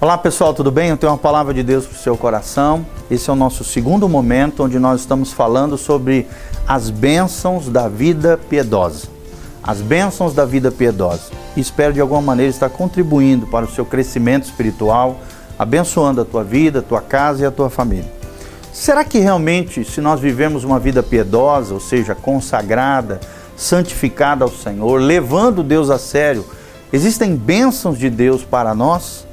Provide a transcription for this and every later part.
Olá pessoal, tudo bem? Eu tenho uma palavra de Deus para o seu coração. Esse é o nosso segundo momento onde nós estamos falando sobre as bênçãos da vida piedosa. As bênçãos da vida piedosa. Espero de alguma maneira estar contribuindo para o seu crescimento espiritual, abençoando a tua vida, a tua casa e a tua família. Será que realmente, se nós vivemos uma vida piedosa, ou seja, consagrada, santificada ao Senhor, levando Deus a sério, existem bênçãos de Deus para nós?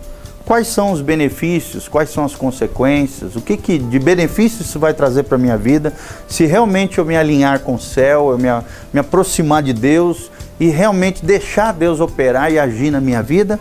Quais são os benefícios, quais são as consequências, o que, que de benefício isso vai trazer para a minha vida, se realmente eu me alinhar com o céu, eu me, me aproximar de Deus e realmente deixar Deus operar e agir na minha vida.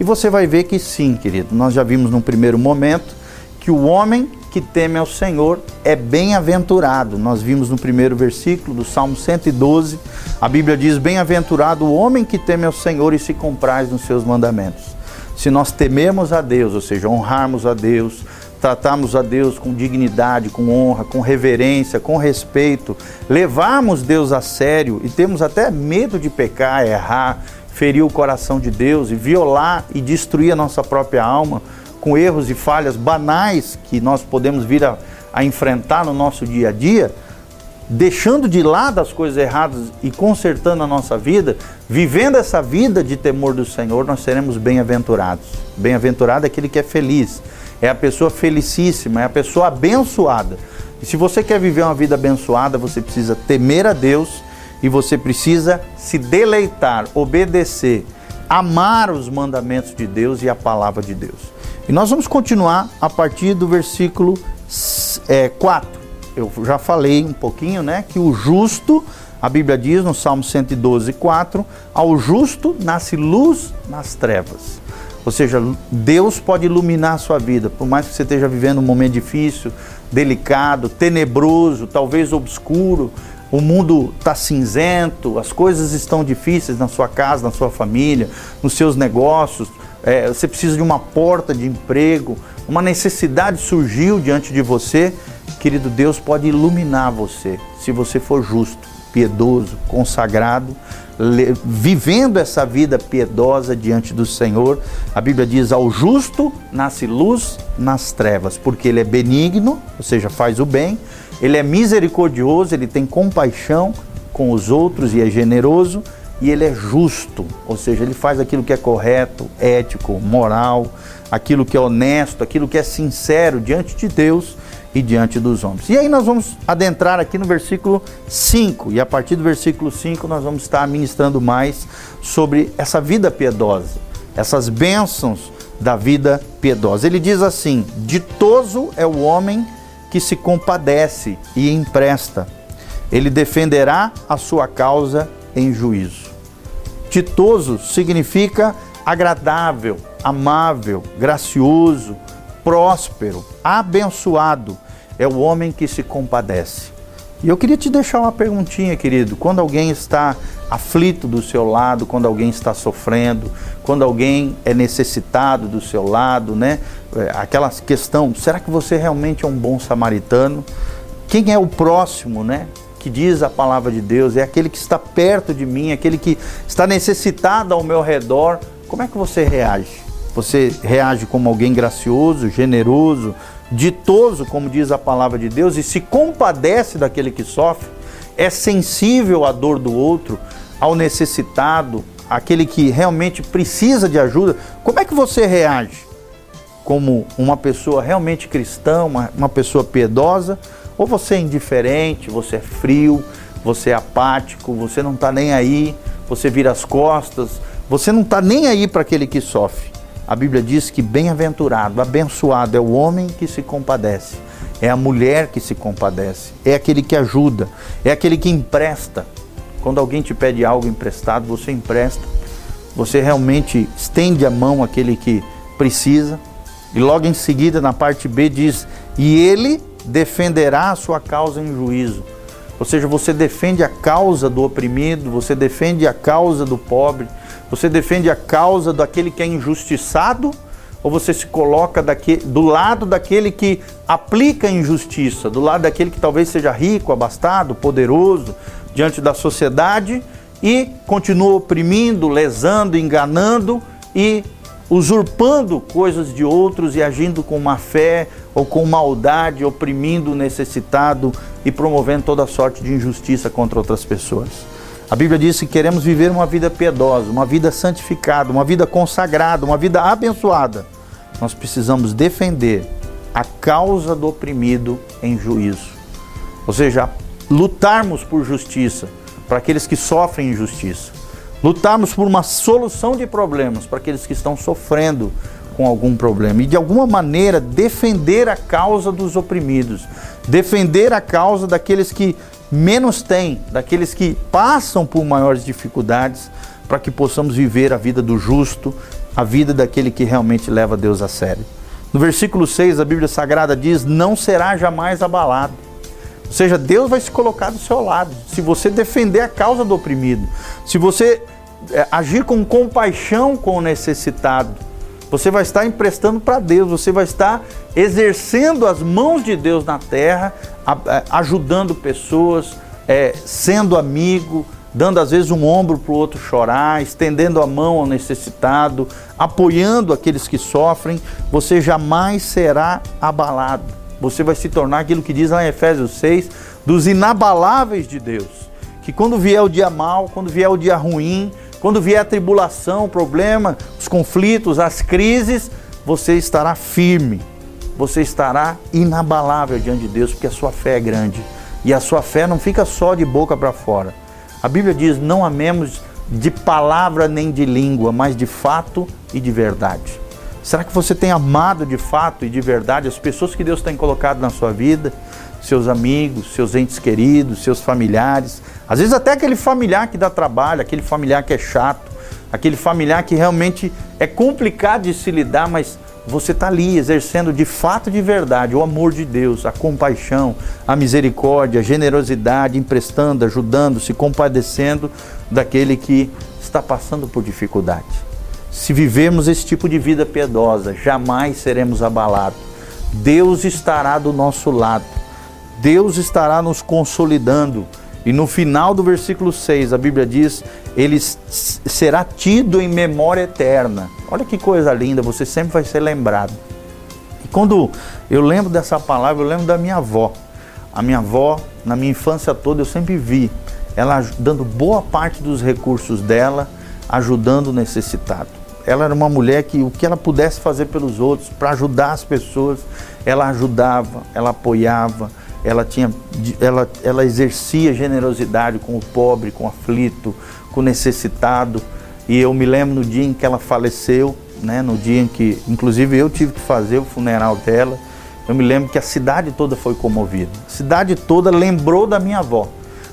E você vai ver que sim, querido. Nós já vimos num primeiro momento que o homem que teme ao Senhor é bem-aventurado. Nós vimos no primeiro versículo do Salmo 112, a Bíblia diz: Bem-aventurado o homem que teme ao Senhor e se compraz nos seus mandamentos se nós tememos a Deus, ou seja, honrarmos a Deus, tratarmos a Deus com dignidade, com honra, com reverência, com respeito, levarmos Deus a sério e temos até medo de pecar, errar, ferir o coração de Deus e violar e destruir a nossa própria alma com erros e falhas banais que nós podemos vir a, a enfrentar no nosso dia a dia, deixando de lado as coisas erradas e consertando a nossa vida, vivendo essa vida de temor do Senhor, nós seremos bem-aventurados. Bem-aventurado é aquele que é feliz, é a pessoa felicíssima, é a pessoa abençoada. E se você quer viver uma vida abençoada, você precisa temer a Deus e você precisa se deleitar, obedecer, amar os mandamentos de Deus e a palavra de Deus. E nós vamos continuar a partir do versículo é, 4 eu já falei um pouquinho, né, que o justo, a Bíblia diz no Salmo 112, 4, ao justo nasce luz nas trevas. Ou seja, Deus pode iluminar a sua vida, por mais que você esteja vivendo um momento difícil, delicado, tenebroso, talvez obscuro, o mundo está cinzento, as coisas estão difíceis na sua casa, na sua família, nos seus negócios, é, você precisa de uma porta de emprego, uma necessidade surgiu diante de você, Querido, Deus pode iluminar você se você for justo, piedoso, consagrado, vivendo essa vida piedosa diante do Senhor. A Bíblia diz: ao justo nasce luz nas trevas, porque ele é benigno, ou seja, faz o bem, ele é misericordioso, ele tem compaixão com os outros e é generoso, e ele é justo, ou seja, ele faz aquilo que é correto, ético, moral, aquilo que é honesto, aquilo que é sincero diante de Deus e diante dos homens. E aí nós vamos adentrar aqui no versículo 5, e a partir do versículo 5 nós vamos estar ministrando mais sobre essa vida piedosa, essas bênçãos da vida piedosa. Ele diz assim: Ditoso é o homem que se compadece e empresta, ele defenderá a sua causa em juízo. Ditoso significa agradável, amável, gracioso, próspero, abençoado é o homem que se compadece. E eu queria te deixar uma perguntinha, querido. Quando alguém está aflito do seu lado, quando alguém está sofrendo, quando alguém é necessitado do seu lado, né? É, aquela questão, será que você realmente é um bom samaritano? Quem é o próximo, né? Que diz a palavra de Deus, é aquele que está perto de mim, aquele que está necessitado ao meu redor. Como é que você reage? Você reage como alguém gracioso, generoso, ditoso, como diz a palavra de Deus, e se compadece daquele que sofre, é sensível à dor do outro, ao necessitado, aquele que realmente precisa de ajuda. Como é que você reage? Como uma pessoa realmente cristã, uma, uma pessoa piedosa? Ou você é indiferente, você é frio, você é apático, você não está nem aí, você vira as costas, você não está nem aí para aquele que sofre? A Bíblia diz que bem-aventurado, abençoado é o homem que se compadece, é a mulher que se compadece, é aquele que ajuda, é aquele que empresta. Quando alguém te pede algo emprestado, você empresta. Você realmente estende a mão àquele que precisa. E logo em seguida, na parte B, diz: E ele defenderá a sua causa em juízo. Ou seja, você defende a causa do oprimido, você defende a causa do pobre, você defende a causa daquele que é injustiçado ou você se coloca daqui, do lado daquele que aplica a injustiça, do lado daquele que talvez seja rico, abastado, poderoso diante da sociedade e continua oprimindo, lesando, enganando e usurpando coisas de outros e agindo com má fé ou com maldade, oprimindo o necessitado e promovendo toda sorte de injustiça contra outras pessoas. A Bíblia diz que queremos viver uma vida piedosa, uma vida santificada, uma vida consagrada, uma vida abençoada. Nós precisamos defender a causa do oprimido em juízo. Ou seja, lutarmos por justiça para aqueles que sofrem injustiça. Lutarmos por uma solução de problemas para aqueles que estão sofrendo com algum problema e de alguma maneira defender a causa dos oprimidos, defender a causa daqueles que menos têm, daqueles que passam por maiores dificuldades, para que possamos viver a vida do justo, a vida daquele que realmente leva Deus a sério. No versículo 6, a Bíblia Sagrada diz: Não será jamais abalado. Ou seja, Deus vai se colocar do seu lado. Se você defender a causa do oprimido, se você é, agir com compaixão com o necessitado, você vai estar emprestando para Deus, você vai estar exercendo as mãos de Deus na terra, é, ajudando pessoas, é, sendo amigo, dando às vezes um ombro para o outro chorar, estendendo a mão ao necessitado, apoiando aqueles que sofrem, você jamais será abalado. Você vai se tornar aquilo que diz lá em Efésios 6, dos inabaláveis de Deus. Que quando vier o dia mal, quando vier o dia ruim, quando vier a tribulação, o problema, os conflitos, as crises, você estará firme, você estará inabalável diante de Deus, porque a sua fé é grande. E a sua fé não fica só de boca para fora. A Bíblia diz: não amemos de palavra nem de língua, mas de fato e de verdade. Será que você tem amado de fato e de verdade as pessoas que Deus tem colocado na sua vida? Seus amigos, seus entes queridos, seus familiares, às vezes até aquele familiar que dá trabalho, aquele familiar que é chato, aquele familiar que realmente é complicado de se lidar, mas você está ali exercendo de fato de verdade o amor de Deus, a compaixão, a misericórdia, a generosidade, emprestando, ajudando, se compadecendo daquele que está passando por dificuldade. Se vivemos esse tipo de vida piedosa, jamais seremos abalados. Deus estará do nosso lado. Deus estará nos consolidando. E no final do versículo 6, a Bíblia diz: Ele será tido em memória eterna. Olha que coisa linda, você sempre vai ser lembrado. E quando eu lembro dessa palavra, eu lembro da minha avó. A minha avó, na minha infância toda, eu sempre vi ela dando boa parte dos recursos dela, ajudando o necessitado. Ela era uma mulher que o que ela pudesse fazer pelos outros, para ajudar as pessoas, ela ajudava, ela apoiava ela, tinha, ela, ela exercia generosidade com o pobre, com o aflito, com o necessitado. E eu me lembro no dia em que ela faleceu, né, no dia em que, inclusive, eu tive que fazer o funeral dela. Eu me lembro que a cidade toda foi comovida. A cidade toda lembrou da minha avó.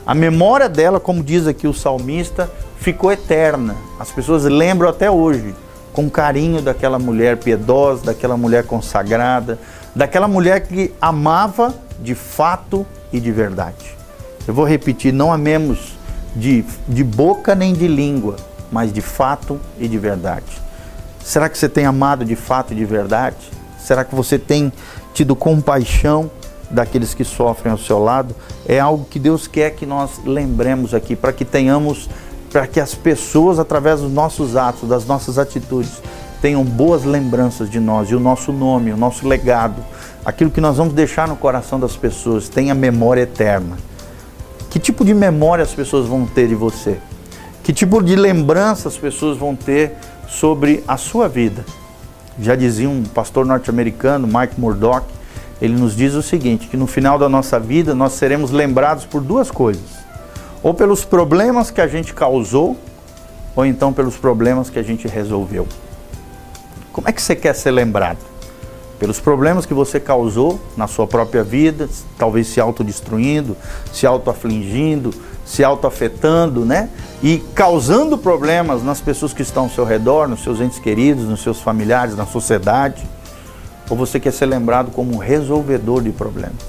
A memória dela, como diz aqui o salmista, ficou eterna. As pessoas lembram até hoje com carinho daquela mulher piedosa, daquela mulher consagrada, daquela mulher que amava de fato e de verdade. Eu vou repetir: não amemos de, de boca nem de língua, mas de fato e de verdade. Será que você tem amado de fato e de verdade? Será que você tem tido compaixão daqueles que sofrem ao seu lado? É algo que Deus quer que nós lembremos aqui, para que tenhamos, para que as pessoas, através dos nossos atos, das nossas atitudes, tenham boas lembranças de nós e o nosso nome, o nosso legado, aquilo que nós vamos deixar no coração das pessoas, tenha memória eterna. Que tipo de memória as pessoas vão ter de você? Que tipo de lembrança as pessoas vão ter sobre a sua vida? Já dizia um pastor norte-americano, Mike Murdock, ele nos diz o seguinte: que no final da nossa vida nós seremos lembrados por duas coisas: ou pelos problemas que a gente causou, ou então pelos problemas que a gente resolveu. Como é que você quer ser lembrado? Pelos problemas que você causou na sua própria vida, talvez se autodestruindo, se autoafligindo, se autoafetando, né? E causando problemas nas pessoas que estão ao seu redor, nos seus entes queridos, nos seus familiares, na sociedade. Ou você quer ser lembrado como um resolvedor de problemas,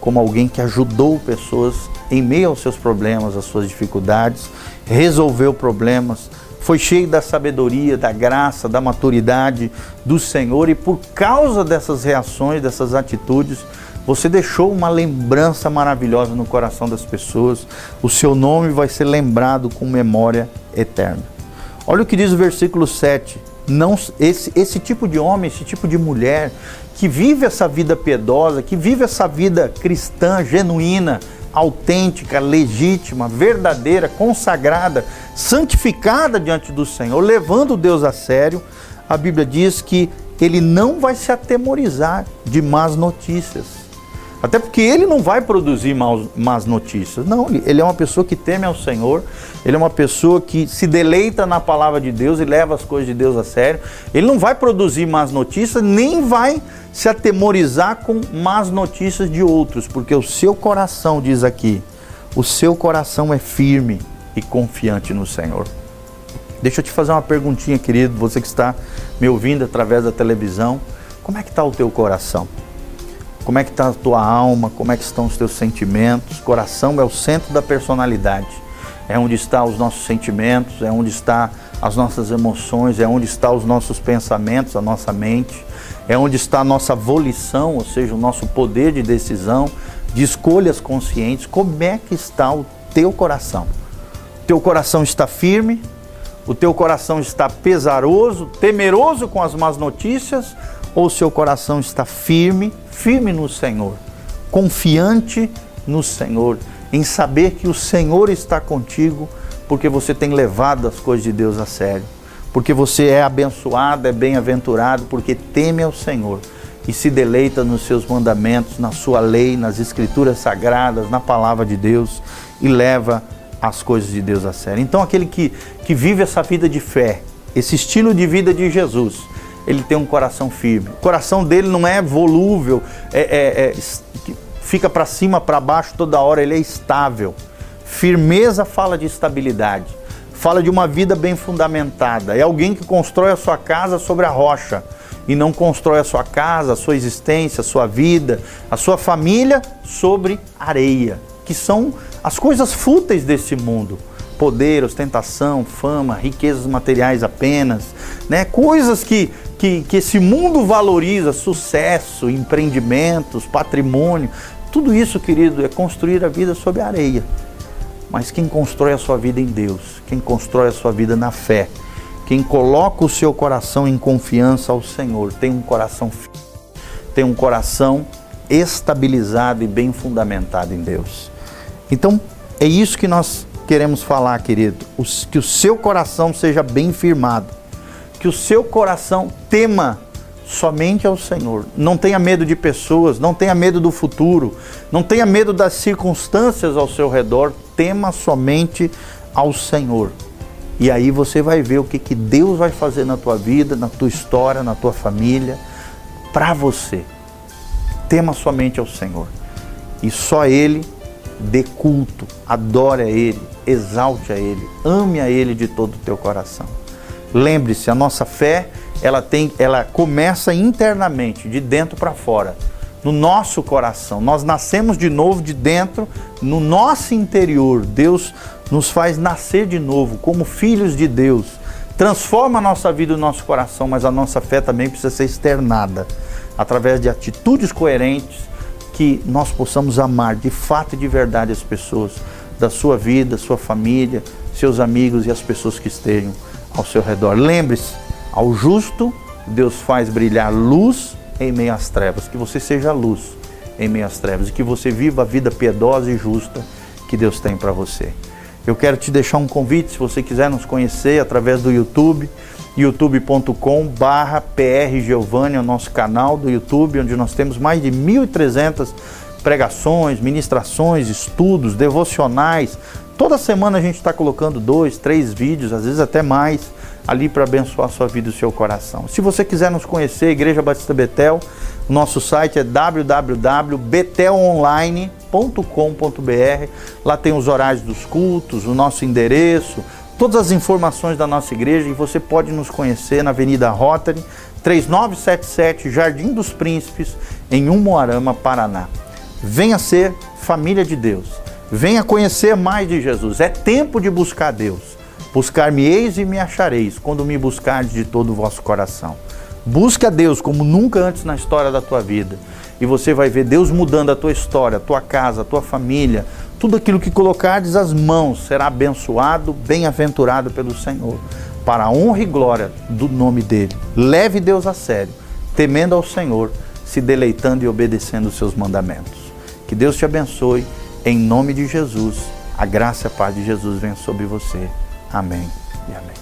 como alguém que ajudou pessoas em meio aos seus problemas, às suas dificuldades, resolveu problemas, foi cheio da sabedoria, da graça, da maturidade do Senhor e por causa dessas reações, dessas atitudes, você deixou uma lembrança maravilhosa no coração das pessoas. O seu nome vai ser lembrado com memória eterna. Olha o que diz o versículo 7 não esse, esse tipo de homem, esse tipo de mulher que vive essa vida piedosa, que vive essa vida cristã, genuína, autêntica, legítima, verdadeira, consagrada, santificada diante do Senhor, levando Deus a sério, a Bíblia diz que ele não vai se atemorizar de más notícias. Até porque ele não vai produzir maus, más notícias. Não, ele é uma pessoa que teme ao Senhor, ele é uma pessoa que se deleita na palavra de Deus e leva as coisas de Deus a sério. Ele não vai produzir más notícias, nem vai se atemorizar com más notícias de outros, porque o seu coração, diz aqui, o seu coração é firme e confiante no Senhor. Deixa eu te fazer uma perguntinha, querido, você que está me ouvindo através da televisão. Como é que está o teu coração? Como é que está a tua alma? Como é que estão os teus sentimentos? Coração é o centro da personalidade. É onde estão os nossos sentimentos, é onde está as nossas emoções, é onde estão os nossos pensamentos, a nossa mente, é onde está a nossa volição, ou seja, o nosso poder de decisão, de escolhas conscientes. Como é que está o teu coração? O teu coração está firme? O teu coração está pesaroso, temeroso com as más notícias? Ou seu coração está firme, firme no Senhor, confiante no Senhor, em saber que o Senhor está contigo, porque você tem levado as coisas de Deus a sério, porque você é abençoado, é bem-aventurado, porque teme ao Senhor e se deleita nos seus mandamentos, na sua lei, nas escrituras sagradas, na palavra de Deus e leva as coisas de Deus a sério. Então, aquele que, que vive essa vida de fé, esse estilo de vida de Jesus, ele tem um coração firme. O coração dele não é volúvel, é, é, é fica para cima, para baixo toda hora, ele é estável. Firmeza fala de estabilidade, fala de uma vida bem fundamentada. É alguém que constrói a sua casa sobre a rocha e não constrói a sua casa, a sua existência, a sua vida, a sua família sobre areia, que são as coisas fúteis desse mundo poder, ostentação, fama, riquezas materiais apenas, né? Coisas que que, que esse mundo valoriza, sucesso, empreendimentos, patrimônio, tudo isso, querido, é construir a vida sob areia. Mas quem constrói a sua vida em Deus, quem constrói a sua vida na fé, quem coloca o seu coração em confiança ao Senhor, tem um coração tem um coração estabilizado e bem fundamentado em Deus. Então, é isso que nós queremos falar, querido, que o seu coração seja bem firmado que o seu coração tema somente ao Senhor. Não tenha medo de pessoas, não tenha medo do futuro, não tenha medo das circunstâncias ao seu redor, tema somente ao Senhor. E aí você vai ver o que, que Deus vai fazer na tua vida, na tua história, na tua família, para você. Tema somente ao Senhor. E só Ele dê culto, adore a Ele, exalte a Ele, ame a Ele de todo o teu coração. Lembre-se, a nossa fé, ela tem, ela começa internamente, de dentro para fora, no nosso coração. Nós nascemos de novo de dentro, no nosso interior. Deus nos faz nascer de novo como filhos de Deus. Transforma a nossa vida e o nosso coração, mas a nossa fé também precisa ser externada através de atitudes coerentes que nós possamos amar de fato e de verdade as pessoas da sua vida, sua família, seus amigos e as pessoas que estejam ao seu redor. Lembre-se, ao justo Deus faz brilhar luz em meio às trevas. Que você seja luz em meio às trevas e que você viva a vida piedosa e justa que Deus tem para você. Eu quero te deixar um convite, se você quiser nos conhecer através do YouTube, youtube.com barra é o nosso canal do YouTube, onde nós temos mais de 1.300 pregações, ministrações, estudos, devocionais, Toda semana a gente está colocando dois, três vídeos, às vezes até mais, ali para abençoar a sua vida e o seu coração. Se você quiser nos conhecer, Igreja Batista Betel, nosso site é www.betelonline.com.br. Lá tem os horários dos cultos, o nosso endereço, todas as informações da nossa igreja e você pode nos conhecer na Avenida Rotary, 3977, Jardim dos Príncipes, em Umuarama, Paraná. Venha ser família de Deus. Venha conhecer mais de Jesus. É tempo de buscar Deus. Buscar-me-eis e me achareis, quando me buscardes de todo o vosso coração. Busca Deus como nunca antes na história da tua vida. E você vai ver Deus mudando a tua história, a tua casa, a tua família. Tudo aquilo que colocardes as mãos será abençoado, bem-aventurado pelo Senhor. para a honra e glória do nome dele. Leve Deus a sério, temendo ao Senhor, se deleitando e obedecendo os seus mandamentos. Que Deus te abençoe, em nome de Jesus. A graça e a paz de Jesus venha sobre você. Amém e amém.